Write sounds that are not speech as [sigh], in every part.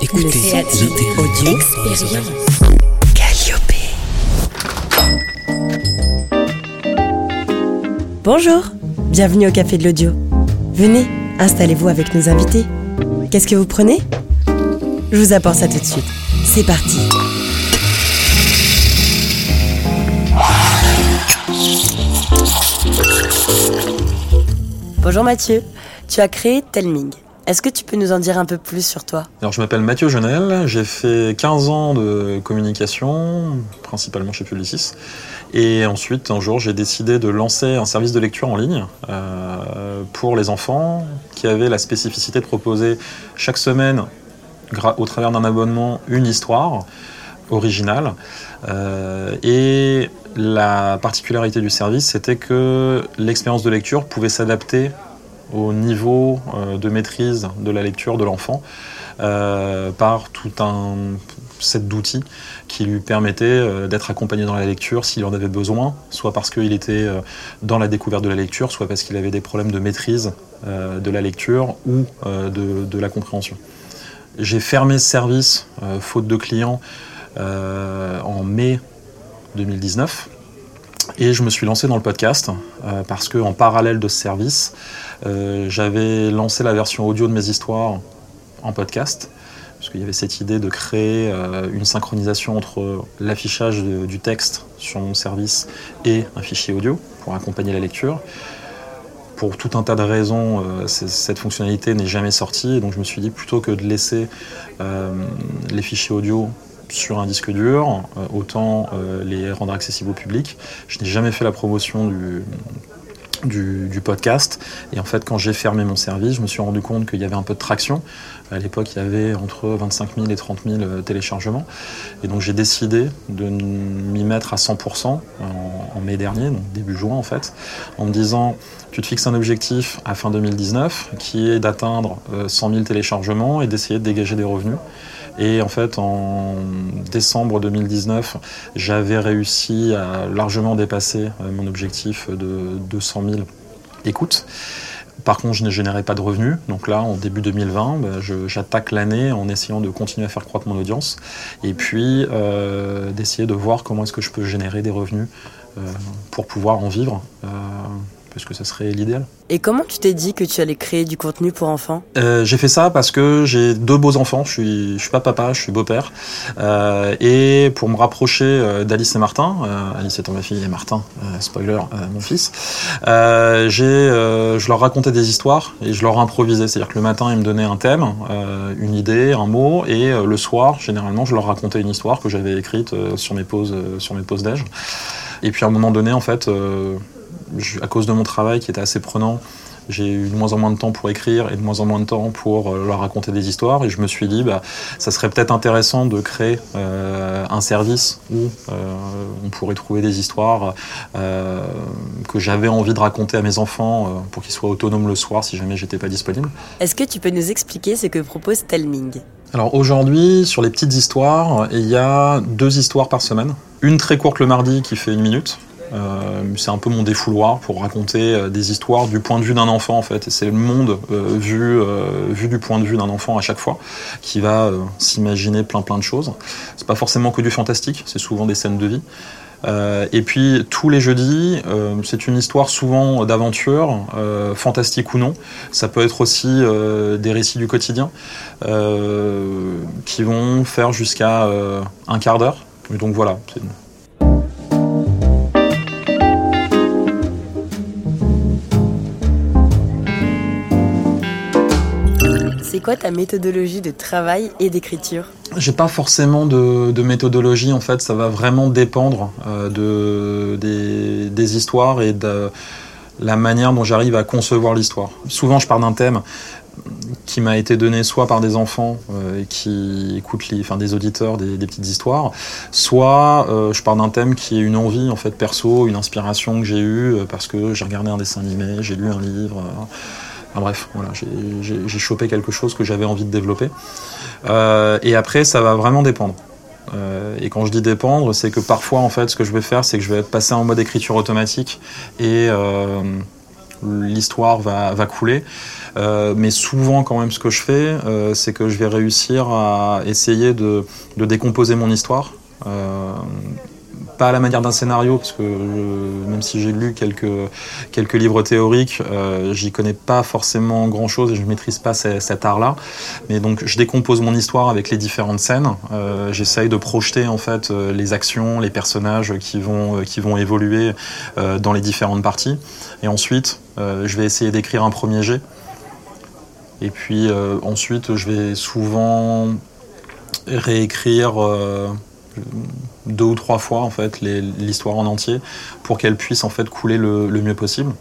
Écoutez, audio expérience. Bonjour, bienvenue au Café de l'Audio. Venez, installez-vous avec nos invités. Qu'est-ce que vous prenez? Je vous apporte ça tout de suite. C'est parti. Bonjour Mathieu, tu as créé Telming. Est-ce que tu peux nous en dire un peu plus sur toi? Alors, je m'appelle Mathieu Genel, j'ai fait 15 ans de communication, principalement chez Publicis. Et ensuite, un jour, j'ai décidé de lancer un service de lecture en ligne euh, pour les enfants qui avait la spécificité de proposer chaque semaine, au travers d'un abonnement, une histoire originale. Euh, et la particularité du service, c'était que l'expérience de lecture pouvait s'adapter au niveau euh, de maîtrise de la lecture de l'enfant euh, par tout un set d'outils qui lui permettait euh, d'être accompagné dans la lecture s'il en avait besoin, soit parce qu'il était dans la découverte de la lecture, soit parce qu'il avait des problèmes de maîtrise de la lecture ou de, de, la compréhension. J'ai fermé ce service, faute de clients, en mai 2019. Et je me suis lancé dans le podcast euh, parce que en parallèle de ce service, euh, j'avais lancé la version audio de mes histoires en podcast. Parce qu'il y avait cette idée de créer euh, une synchronisation entre l'affichage du texte sur mon service et un fichier audio pour accompagner la lecture. Pour tout un tas de raisons, cette fonctionnalité n'est jamais sortie. donc je me suis dit plutôt que de laisser les fichiers audio sur un disque dur, euh, autant euh, les rendre accessibles au public. Je n'ai jamais fait la promotion du, du, podcast. Et en fait, quand j'ai fermé mon service, je me suis rendu compte qu'il y avait un peu de traction. À l'époque, il y avait entre 25 000 et 30 000 euh, téléchargements. Et donc, j'ai décidé de m'y mettre à 100% en, en, mai dernier, donc début juin en fait, en me disant tu te fixes un objectif à fin 2019 qui est d'atteindre 100 000 téléchargements et d'essayer de dégager des revenus. Et en fait, en décembre 2019, j'avais réussi à largement dépasser euh, mon objectif de 200 000 écoutes. Par contre, je ne générais pas de revenus. Donc là, en début 2020, bah, j'attaque l'année en essayant de continuer à faire croître mon audience et puis euh, d'essayer de voir comment est-ce que je peux générer des revenus euh, pour pouvoir en vivre parce que ça serait l'idéal? Et comment tu t'es dit que tu allais créer du contenu pour enfants? Euh, J'ai fait ça parce que j'ai deux beaux enfants. Je suis, je suis pas papa, je suis beau-père. Euh, et pour me rapprocher euh, d'Alice et Martin, Alice étant ma fille et Martin, spoiler, mon fils, je leur racontais des histoires et je leur improvisais. C'est-à-dire que le matin, ils me donnaient un thème, une idée, un mot, et le soir, généralement, je leur racontais une histoire que j'avais écrite sur mes pauses, sur mes pauses d'âge. Et puis à un moment donné, en fait, à cause de mon travail qui était assez prenant, j'ai eu de moins en moins de temps pour écrire et de moins en moins de temps pour euh, leur raconter des histoires. Et je me suis dit, bah, ça serait peut-être intéressant de créer euh, un service où euh, on pourrait trouver des histoires que j'avais envie de raconter à mes enfants pour qu'ils soient autonomes le soir si jamais j'étais pas disponible. Est-ce que tu peux nous expliquer ce que propose Telming? Alors aujourd'hui, sur les petites histoires, il y a deux histoires par semaine. Une très courte le mardi qui fait une minute, c'est un peu mon défouloir pour raconter euh, des histoires du point de vue d'un enfant en fait. C'est le monde euh, vu, vu du point de vue d'un enfant à chaque fois qui va s'imaginer plein plein de choses. C'est pas forcément que du fantastique, c'est souvent des scènes de vie. et puis tous les jeudis, c'est une histoire souvent d'aventure, fantastique ou non. Ça peut être aussi des récits du quotidien qui vont faire jusqu'à un quart d'heure. Donc voilà, quoi ta méthodologie de travail et d'écriture J'ai pas forcément de, méthodologie en fait, ça va vraiment dépendre euh, de, des, histoires et de la manière dont j'arrive à concevoir l'histoire. Souvent je pars d'un thème qui m'a été donné soit par des enfants euh, qui écoutent les, enfin, des auditeurs des, petites histoires, soit euh, je pars d'un thème qui est une envie en fait perso, une inspiration que j'ai eue parce que j'ai regardé un dessin animé, j'ai lu un livre bref, voilà, j'ai chopé quelque chose que j'avais envie de développer. Euh, et après, ça va vraiment dépendre. Euh, et quand je dis dépendre, c'est que parfois, en fait, ce que je vais faire, c'est que je vais passer en mode écriture automatique et euh, l'histoire va, couler. Mais souvent, quand même, ce que je fais, c'est que je vais réussir à essayer de décomposer mon histoire. Pas à la manière d'un scénario, parce que même si j'ai lu quelques, quelques livres théoriques, euh, j'y connais pas forcément grand chose et je maîtrise pas ce- cet art-là. Mais donc je décompose mon histoire avec les différentes scènes. Euh, J'essaye de projeter en fait euh, les actions, les personnages qui vont, qui vont évoluer dans les différentes parties. Et ensuite, je vais essayer d'écrire un premier jet. Et puis ensuite, je vais souvent réécrire deux ou trois fois en fait l'histoire en entier pour qu'elle puisse en fait couler le, mieux possible.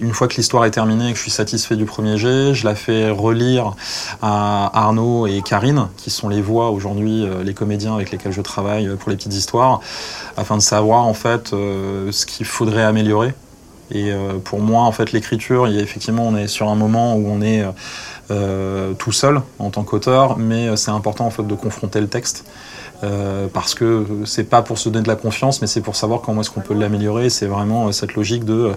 Une fois que l'histoire est terminée et que je suis satisfait du premier jet, je la fais relire à Arnaud et Karine, qui sont les voix aujourd'hui, euh, les comédiens avec lesquels je travaille euh, pour les petites histoires, afin de savoir en fait euh, ce qu'il faudrait améliorer. Et pour moi, en fait, l'écriture, effectivement, on est sur un moment où on est tout seul en tant qu'auteur, mais c'est important en fait de confronter le texte. Euh, parce que c'est pas pour se donner de la confiance, mais c'est pour savoir comment est-ce qu'on peut l'améliorer. C'est vraiment euh, cette logique de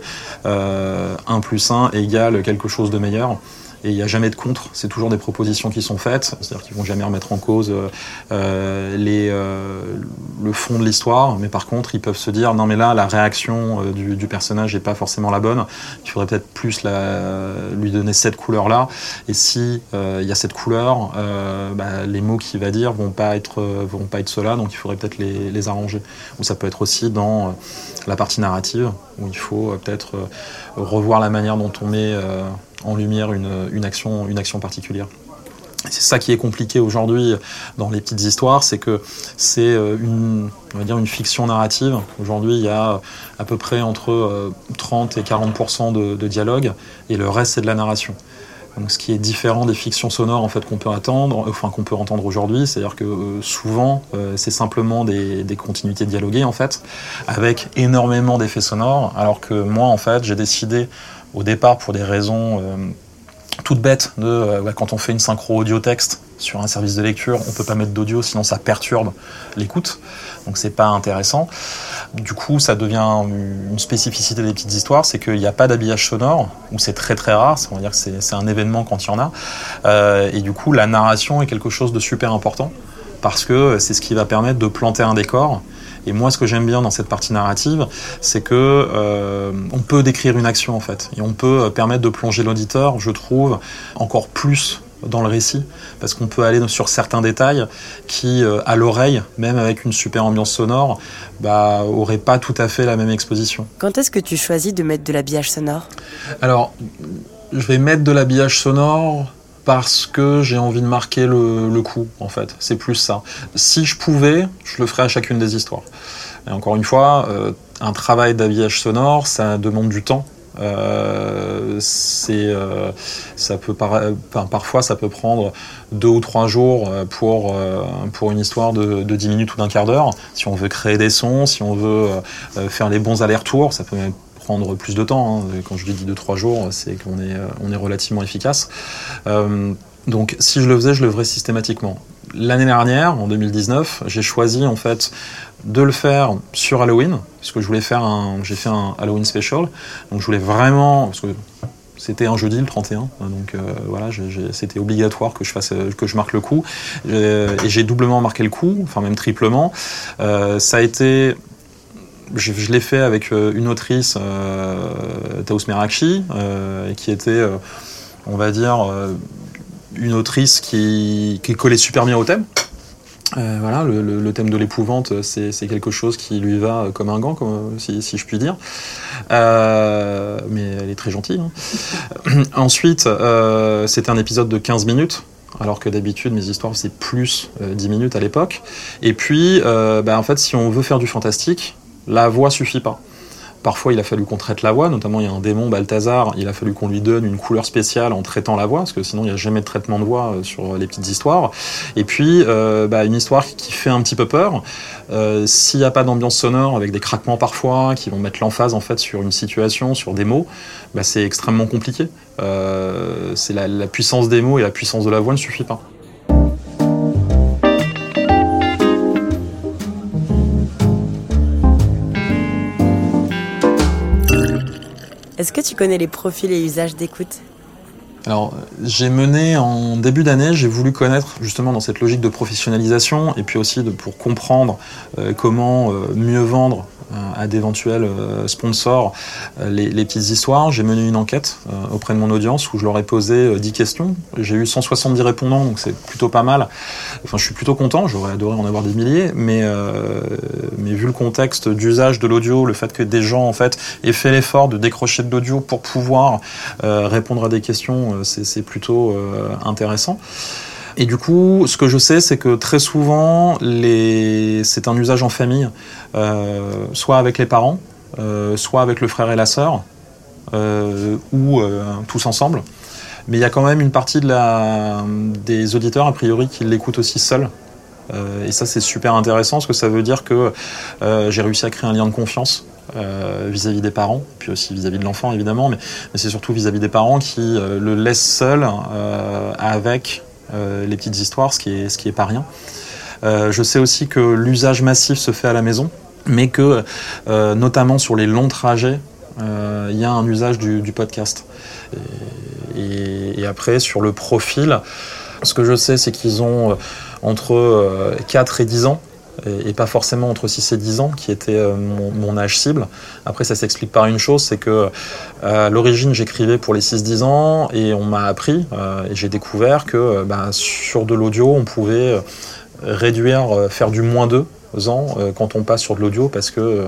euh, 1 plus 1 égale quelque chose de meilleur. Et il n'y a jamais de contre, c'est toujours des propositions qui sont faites, c'est-à-dire qu'ils vont jamais remettre en cause euh, euh, euh, le fond de l'histoire, mais par contre ils peuvent se dire non mais là la réaction du, personnage n'est pas forcément la bonne, il faudrait peut-être plus lui donner cette couleur-là, et si il y a cette couleur, bah, les mots qu'il va dire vont pas être vont pas être ceux-là, donc il faudrait peut-être les, les arranger. Ou ça peut être aussi dans la partie narrative où il faut peut-être revoir la manière dont on met en lumière une, action particulière. C'est ça qui est compliqué aujourd'hui dans les petites histoires, c'est que c'est euh, une, on va dire une fiction narrative. Aujourd'hui, il y a à peu près entre euh, 30 et 40 de, de dialogue, et le reste c'est de la narration. Donc, ce qui est différent des fictions sonores en fait qu'on peut attendre, enfin qu'on peut entendre aujourd'hui, c'est-à-dire que euh, souvent euh, c'est simplement des, des continuités dialoguées en fait, avec énormément d'effets sonores, alors que moi en fait j'ai décidé au départ pour des raisons euh, toutes bêtes de euh, quand on fait une synchro audio-texte sur un service de lecture, on peut pas mettre d'audio sinon ça perturbe l'écoute, donc c'est pas intéressant. Du coup, ça devient une spécificité des petites histoires, c'est qu'il n'y a pas d'habillage sonore, ou c'est très très rare, dire que c'est c'est un événement quand il y en a, Euh, et du coup la narration est quelque chose de super important parce que c'est ce qui va permettre de planter un décor. Et moi, ce que j'aime bien dans cette partie narrative, c'est que euh, on peut décrire une action en fait, et on peut euh, permettre de plonger l'auditeur, je trouve, encore plus dans le récit, parce qu'on peut aller sur certains détails qui, euh, à l'oreille, même avec une super ambiance sonore, bah, auraient pas tout à fait la même exposition. Quand est-ce que tu choisis de mettre de l'habillage sonore? Alors, je vais mettre de l'habillage sonore parce que j'ai envie de marquer le, coup, en fait. C'est plus ça. Si je pouvais, je le ferais à chacune des histoires. Et encore une fois, euh, un travail d'habillage sonore, ça demande du temps. Euh, c'est, euh, ça peut par- enfin, parfois ça peut prendre deux ou trois jours pour, pour une histoire de, de 10 minutes ou d'un quart d'heure. Si on veut créer des sons, si on veut faire les bons allers-retours, ça peut même prendre plus de temps. hein. Quand je dis 2-3 jours, c'est qu'on est, euh, on est relativement efficace. Euh, donc si je le faisais, je le ferais systématiquement. L'année dernière, en 2019, j'ai choisi en fait de le faire sur Halloween, parce que je voulais faire un, j'ai fait un Halloween special, donc je voulais vraiment, parce que c'était un jeudi le 31, donc euh, voilà, c'était obligatoire que je fasse, que je marque le coup, et j'ai doublement marqué le coup, enfin même triplement. Ça a été je, l'ai fait avec euh, une autrice, euh, Taous Merakchi, euh, qui était, on va dire, une autrice qui, qui collait super bien au thème. Voilà, le, thème de l'épouvante, c'est quelque chose qui lui va comme un gant, si, je puis dire. Mais elle est très gentille. hein. [laughs] Ensuite, c'était un épisode de 15 minutes. Alors que d'habitude, mes histoires, c'est plus euh, 10 minutes à l'époque. Et puis, bah, en fait, si on veut faire du fantastique, la voix suffit pas. Parfois, il a fallu qu'on traite la voix, notamment il y a un démon, Balthazar, il a fallu qu'on lui donne une couleur spéciale en traitant la voix, parce que sinon il n'y a jamais de traitement de voix euh, sur les petites histoires. Et puis, euh, bah, une histoire qui fait un petit peu peur, euh, s'il n'y a pas d'ambiance sonore, avec des craquements parfois, qui vont mettre l'emphase en fait sur une situation, sur des mots, bah, c'est extrêmement compliqué. C'est la puissance des mots et la puissance de la voix ne suffit pas. Est-ce que tu connais les profils et usages d'écoute? Alors, j'ai mené en début d'année, j'ai voulu connaître justement dans cette logique de professionnalisation et puis aussi pour comprendre euh, comment euh, mieux vendre à d'éventuels sponsors les, les, petites histoires. J'ai mené une enquête auprès de mon audience où je leur ai posé 10 questions. J'ai eu 170 répondants, donc c'est plutôt pas mal. Enfin, je suis plutôt content, j'aurais adoré en avoir des milliers, mais, mais vu le contexte d'usage de l'audio, le fait que des gens en fait aient fait l'effort de décrocher de l'audio pour pouvoir répondre à des questions euh, c'est plutôt euh, intéressant. Et du coup, ce que je sais, c'est que très souvent, c'est un usage en famille, euh, soit avec les parents, soit avec le frère et la sœur, ou tous ensemble. Mais il y a quand même une partie des auditeurs, a priori, qui l'écoutent aussi seuls. et ça, c'est super intéressant, parce que ça veut dire que j'ai réussi à créer un lien de confiance euh, vis-à-vis des parents, puis aussi vis-à-vis de l'enfant évidemment, mais, c'est surtout vis-à-vis des parents qui euh, le laissent seul euh, avec les petites histoires, ce qui est, ce qui pas rien. je sais aussi que l'usage massif se fait à la maison, mais que notamment sur les longs trajets, il y a un usage du, podcast. Et, et, après, sur le profil, ce que je sais, c'est qu'ils ont entre 4 et 10 ans et, pas forcément entre 6 et 10 ans, qui était euh, mon, âge cible. Après, ça s'explique par une chose, c'est que euh, à l'origine, j'écrivais pour les 6-10 ans, et on m'a appris, euh, et j'ai découvert que bah, sur de l'audio, on pouvait réduire, faire du moins 2 ans quand on passe sur de l'audio, parce que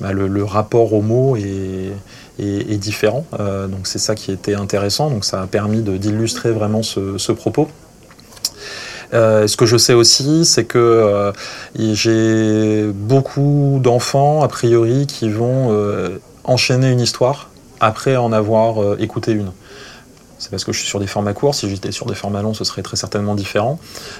bah, le, rapport au mot est, différent. donc c'est ça qui était intéressant, donc ça a permis d'illustrer vraiment ce propos. Euh, ce que je sais aussi, c'est que euh, j'ai beaucoup d'enfants, a priori, qui vont euh, enchaîner une histoire après en avoir écouté une. C'est parce que je suis sur des formats courts. Si j'étais sur des formats longs, ce serait très certainement différent.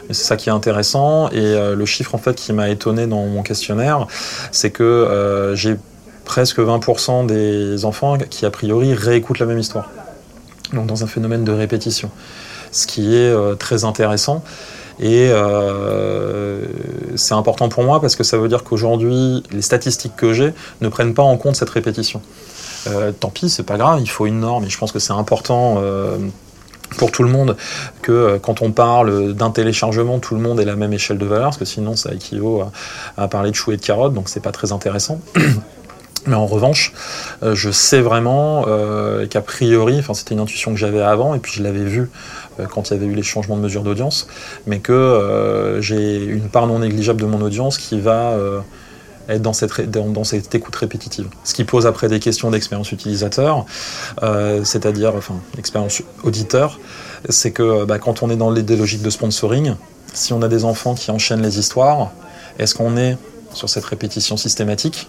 Mais c'est ça qui est intéressant. Et le chiffre en fait qui m'a étonné dans mon questionnaire, c'est que j'ai presque 20% des enfants qui a priori réécoutent la même histoire. Donc dans un phénomène de répétition. Ce qui est très intéressant. Et euh, c'est important pour moi parce que ça veut dire qu'aujourd'hui, les statistiques que j'ai ne prennent pas en compte cette répétition. Euh, tant pis, c'est pas grave, il faut une norme et je pense que c'est important. Euh, pour tout le monde que quand on parle d'un téléchargement, tout le monde ait la même échelle de valeur, parce que sinon ça équivaut à, parler de chou et de carottes, donc c'est pas très intéressant. [clears throat] Mais en revanche, je sais vraiment qu'a priori, enfin c'était une intuition que j'avais avant, et puis je l'avais vu euh, quand il y avait eu les changements de mesure d'audience, mais que euh, j'ai une part non négligeable de mon audience qui va euh, être dans cette, écoute répétitive. Ce qui pose après des questions d'expérience utilisateur, c'est-à-dire, enfin, expérience auditeur, c'est que bah, quand on est dans des logiques de sponsoring, si on a des enfants qui enchaînent les histoires, est-ce qu'on est sur cette répétition systématique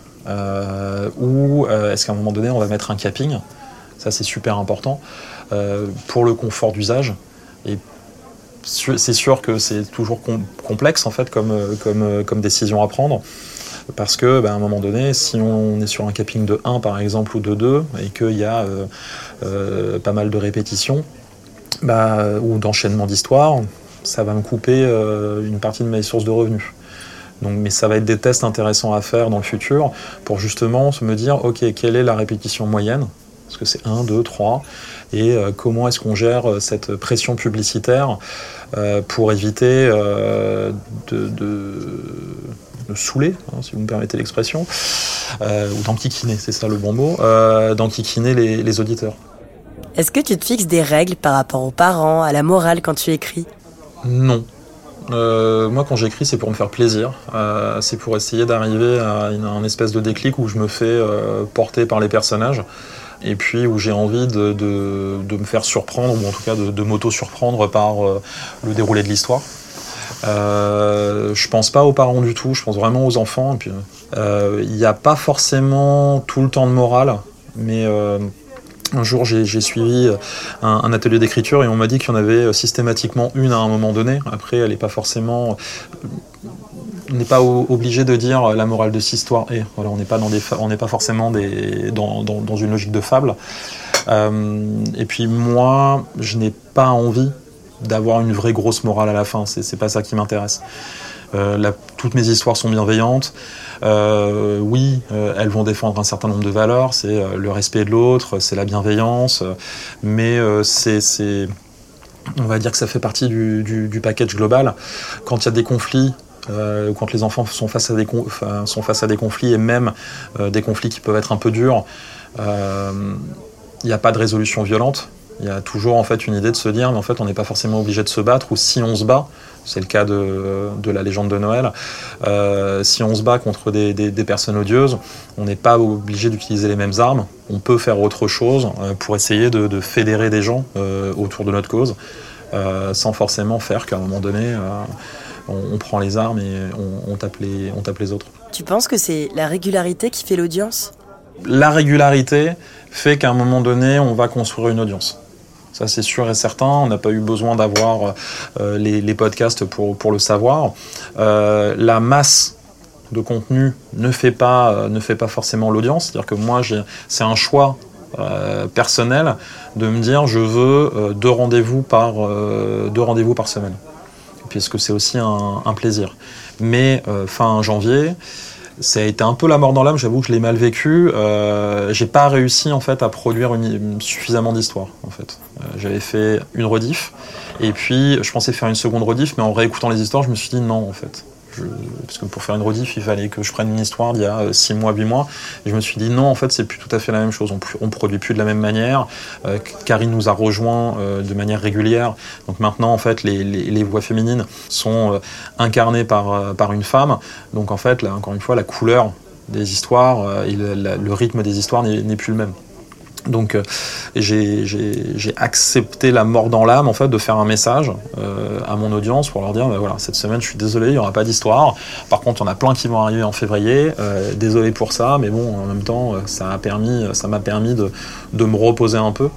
ou est-ce qu'à un moment donné on va mettre un capping? Ça c'est super important pour le confort d'usage. Et c'est sûr que c'est toujours complexe en fait comme, euh, euh, comme décision à prendre. Parce que, ben, à un moment donné, si on est sur un capping de 1 par exemple ou de 2 et qu'il y a euh, pas mal de répétitions bah, ou d'enchaînement d'histoires, ça va me couper une partie de mes sources de revenus. Donc, mais ça va être des tests intéressants à faire dans le futur pour justement me dire, ok, quelle est la répétition moyenne Parce que c'est 1, 2, 3 et euh, comment est-ce qu'on gère euh, cette pression publicitaire euh, pour éviter de, de saouler, hein, si vous me permettez l'expression, ou d'enquiquiner, c'est ça le bon mot, d'enquiquiner les, les auditeurs. Est-ce que tu te fixes des règles par rapport aux parents, à la morale quand tu écris? Non. moi, quand j'écris, c'est pour me faire plaisir. c'est pour essayer d'arriver à, un espèce de déclic où je me fais porter par les personnages et puis où j'ai envie de, me faire surprendre, ou en tout cas de, m'auto-surprendre par euh, le déroulé de l'histoire. Euh, je pense pas aux parents du tout, je pense vraiment aux enfants. Euh, il n'y a pas forcément tout le temps de morale, mais euh, un jour j'ai suivi un, atelier d'écriture et on m'a dit qu'il y en avait systématiquement une à un moment donné. Après, elle n'est pas forcément on n'est pas obligé de dire la morale de cette histoire est. Voilà, on n'est pas, pas forcément dans, une logique de fable. Euh, et puis moi, je n'ai pas envie d'avoir une vraie grosse morale à la fin. C'est pas ça qui m'intéresse. Euh, toutes mes histoires sont bienveillantes. Euh, oui, euh, elles vont défendre un certain nombre de valeurs. C'est le respect de l'autre, c'est la bienveillance, mais c'est, on va dire que ça fait partie du package global. Quand il y a des conflits, quand les enfants sont face à des, sont face à des conflits et même des conflits qui peuvent être un peu durs, il n'y a pas de résolution violente. Il y a toujours en fait une idée de se dire, mais en fait, on n'est pas forcément obligé de se battre, ou si on se bat, c'est le cas de, de, la légende de Noël, euh, si on se bat contre des, des, personnes odieuses, on n'est pas obligé d'utiliser les mêmes armes. On peut faire autre chose euh, pour essayer de, fédérer des gens euh, autour de notre cause, euh, sans forcément faire qu'à un moment donné, euh, on, on, prend les armes et on, on, tape les, on tape les autres. Tu penses que c'est la régularité qui fait l'audience? La régularité fait qu'à un moment donné, on va construire une audience. Ça, c'est sûr et certain. On n'a pas eu besoin d'avoir euh, les, les, podcasts pour, pour le savoir. Euh, la masse de contenu ne fait pas, euh, ne fait pas forcément l'audience. C'est-à-dire que moi, c'est un choix personnel de me dire je veux deux rendez-vous par, deux rendez-vous par semaine. Puisque c'est aussi un, plaisir. Mais fin janvier, ça a été un peu la mort dans l'âme, j'avoue que je l'ai mal vécu. Euh, j'ai pas réussi en fait à produire suffisamment d'histoires en fait. Euh, J'avais fait une rediff et puis je pensais faire une seconde rediff, mais en réécoutant les histoires, je me suis dit non en fait. Parce que pour faire une rediff, il fallait que je prenne une histoire d'il y a 6 mois, 8 mois. Et je me suis dit non, en fait, c'est plus tout à fait la même chose. On, on produit plus de la même manière. Euh, Karine nous a rejoint euh, de manière régulière. Donc maintenant, en fait, les, voix féminines sont euh, incarnées par, une femme. Donc en fait, là, encore une fois, la couleur des histoires, et le rythme des histoires n'est plus le même. Donc euh, j'ai accepté la mort dans l'âme en fait de faire un message euh, à mon audience pour leur dire bah, cette semaine je suis désolé il n'y aura pas d'histoire. Par contre en a plein qui vont arriver en février. Euh, désolé pour ça mais bon en même temps ça a permis ça m'a permis de, de, me reposer un peu.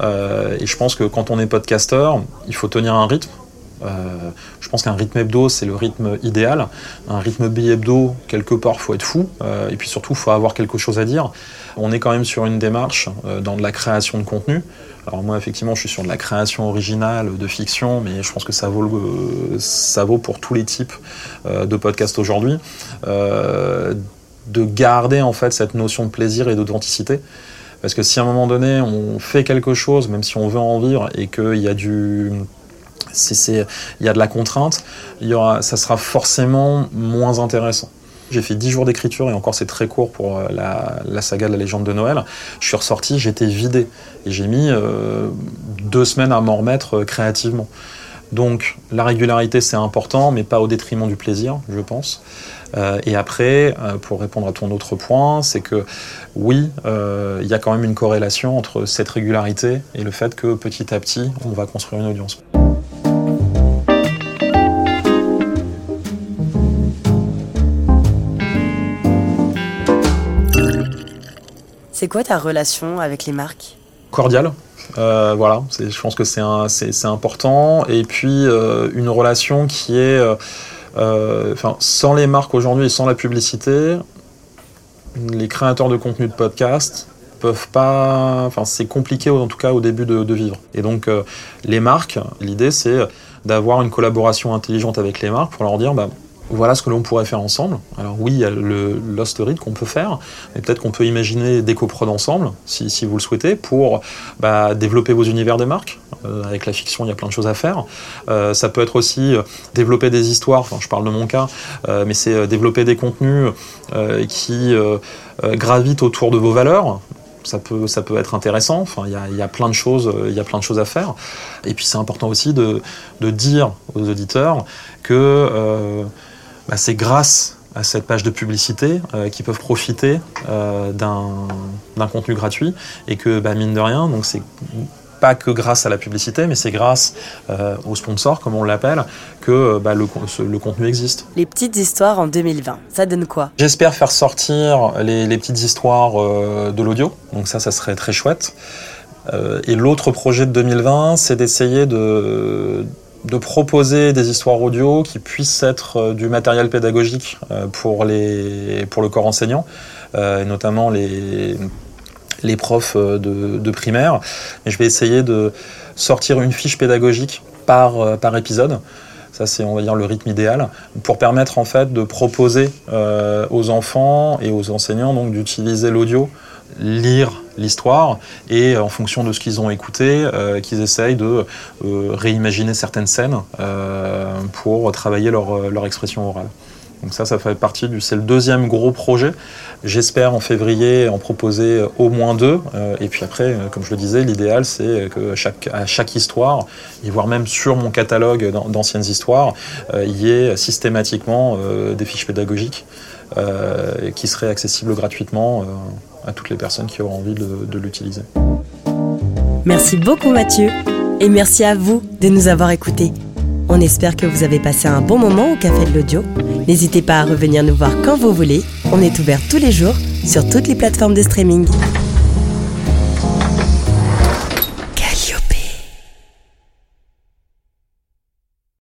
Et je pense que quand on est podcasteur il faut tenir un rythme. Euh, je pense qu'un rythme hebdo c'est le rythme idéal. Un rythme bi-hebdo quelque part faut être fou et puis surtout faut avoir quelque chose à dire on est quand même sur une démarche euh, dans de la création de contenu. Alors moi, effectivement, je suis sur de la création originale, de fiction, mais je pense que ça vaut, ça vaut pour tous les types euh, de podcasts aujourd'hui. Euh, de garder en fait cette notion de plaisir et d'authenticité. Parce que si à un moment donné, on fait quelque chose, même si on veut en vivre, et qu'il y a du... Si c'est, il y a de la contrainte, il y aura, ça sera forcément moins intéressant. J'ai fait 10 jours d'écriture et encore c'est très court pour euh, la, saga de la légende de Noël. Je suis ressorti, j'étais vidé et j'ai mis euh, deux semaines à m'en remettre euh, créativement. Donc la régularité c'est important, mais pas au détriment du plaisir, je pense. Et après, pour répondre à ton autre point, c'est que oui, il y a quand même une corrélation entre cette régularité et le fait que petit à petit, on va construire une audience. C'est quoi ta relation avec les marques? Cordiale. Euh, voilà, je pense que c'est important. Et puis, euh, une relation qui est. Euh, sans les marques aujourd'hui et sans la publicité, les créateurs de contenu de podcast peuvent pas. Enfin, c'est compliqué, en tout cas, au début de, vivre. Et donc, les marques, l'idée, c'est d'avoir une collaboration intelligente avec les marques pour leur dire. Bah, voilà ce que l'on pourrait faire ensemble. Alors oui, il y a le Lost Read qu'on peut faire, mais peut-être qu'on peut imaginer des coprods ensemble, si, vous le souhaitez, pour bah, développer vos univers de marque. Euh, avec la fiction, il y a plein de choses à faire. Euh, ça peut être aussi euh, développer des histoires, enfin je parle de mon cas, mais c'est développer des contenus qui gravitent autour de vos valeurs, ça peut, être intéressant. Enfin, il y a, plein de choses, il y a plein de choses à faire. Et puis c'est important aussi de, dire aux auditeurs que bah, c'est grâce à cette page de publicité euh, qui peuvent profiter euh, d'un contenu gratuit et que bah, mine de rien, donc c'est pas que grâce à la publicité, mais c'est grâce euh, aux sponsors, comme on l'appelle, que bah, le, ce, le, contenu existe. Les petites histoires en 2020, ça donne quoi? J'espère faire sortir les, les petites histoires euh, de l'audio, donc ça, ça serait très chouette. Euh, et l'autre projet de 2020, c'est d'essayer de de proposer des histoires audio qui puissent être euh, du matériel pédagogique euh, pour, les, pour le corps enseignant, euh, et notamment les, les profs de, de primaire. Et je vais essayer de sortir une fiche pédagogique par, par épisode. Ça, c'est, on va dire, le rythme idéal pour permettre en fait de proposer aux enfants et aux enseignants donc d'utiliser l'audio, lire l'histoire et en fonction de ce qu'ils ont écouté, qu'ils essayent de réimaginer certaines scènes pour travailler leur, leur expression orale. Donc ça, ça fait partie du. C'est le deuxième gros projet. J'espère en février en proposer au moins deux. Euh, et puis après, euh, comme je le disais, l'idéal c'est que chaque, à chaque histoire, et voire même sur mon catalogue d'anciennes histoires, euh, il y ait systématiquement des fiches pédagogiques qui seraient accessibles gratuitement à toutes les personnes qui auront envie de, de l'utiliser. Merci beaucoup Mathieu. Et merci à vous de nous avoir écoutés. On espère que vous avez passé un bon moment au Café de l'Audio. N'hésitez pas à revenir nous voir quand vous voulez. On est ouvert tous les jours sur toutes les plateformes de streaming.